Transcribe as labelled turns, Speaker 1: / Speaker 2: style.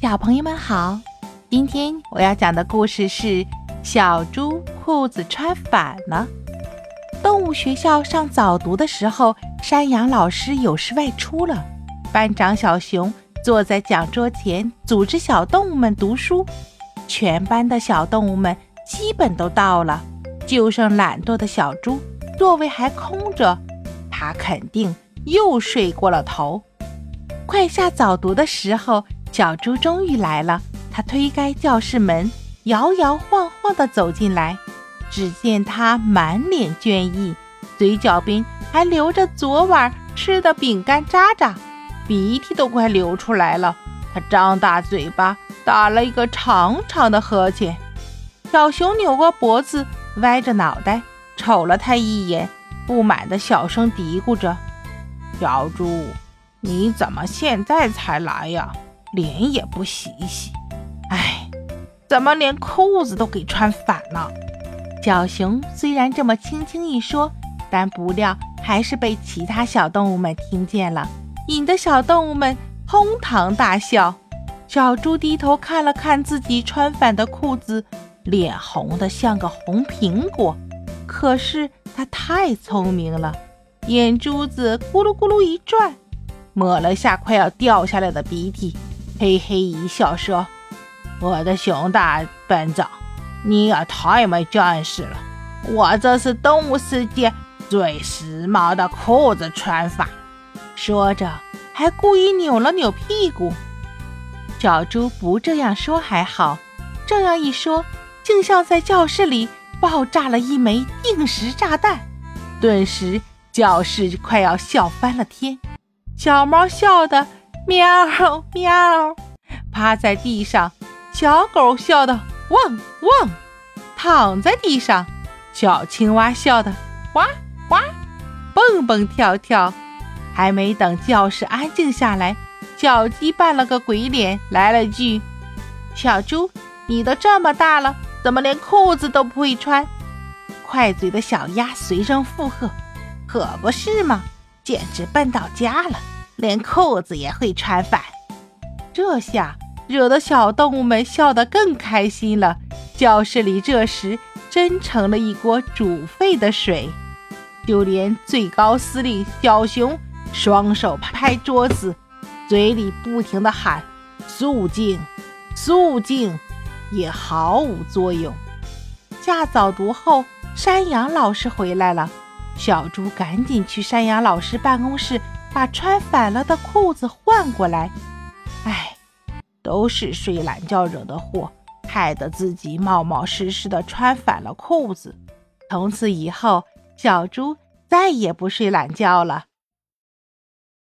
Speaker 1: 小朋友们好，今天我要讲的故事是《小猪裤子穿反了》。动物学校上早读的时候，山羊老师有事外出了。班长小熊坐在讲桌前，组织小动物们读书。全班的小动物们基本都到了，就剩懒惰的小猪，座位还空着，他肯定又睡过了头。快下早读的时候，小猪终于来了。他推开教室门，摇摇晃晃地走进来。只见他满脸倦意，嘴角边还留着昨晚吃的饼干渣渣，鼻涕都快流出来了。他张大嘴巴，打了一个长长的呵欠。小熊扭过脖子，歪着脑袋瞅了他一眼，不满地小声嘀咕着：“小猪。”你怎么现在才来呀？脸也不洗一洗，哎，怎么连裤子都给穿反了？小熊虽然这么轻轻一说，但不料还是被其他小动物们听见了，引得小动物们哄堂大笑。小猪低头看了看自己穿反的裤子，脸红得像个红苹果。可是它太聪明了，眼珠子咕噜咕噜一转。抹了下快要掉下来的鼻涕，嘿嘿一笑说：“我的熊大班长，你也太没见识了！我这是动物世界最时髦的裤子穿法。”说着还故意扭了扭屁股。小猪不这样说还好，这样一说，竟像在教室里爆炸了一枚定时炸弹，顿时教室快要笑翻了天。小猫笑得喵喵，趴在地上；小狗笑得汪汪，躺在地上；小青蛙笑得呱呱，蹦蹦跳跳。还没等教室安静下来，小鸡扮了个鬼脸，来了句：“小猪，你都这么大了，怎么连裤子都不会穿？”快嘴的小鸭随声附和：“可不是嘛。”简直笨到家了，连裤子也会穿反。这下惹得小动物们笑得更开心了。教室里这时真成了一锅煮沸的水，就连最高司令小熊双手拍桌子，嘴里不停地喊“肃静，肃静”，也毫无作用。下早读后，山羊老师回来了。小猪赶紧去山羊老师办公室，把穿反了的裤子换过来。哎，都是睡懒觉惹的祸，害得自己冒冒失失的穿反了裤子。从此以后，小猪再也不睡懒觉了。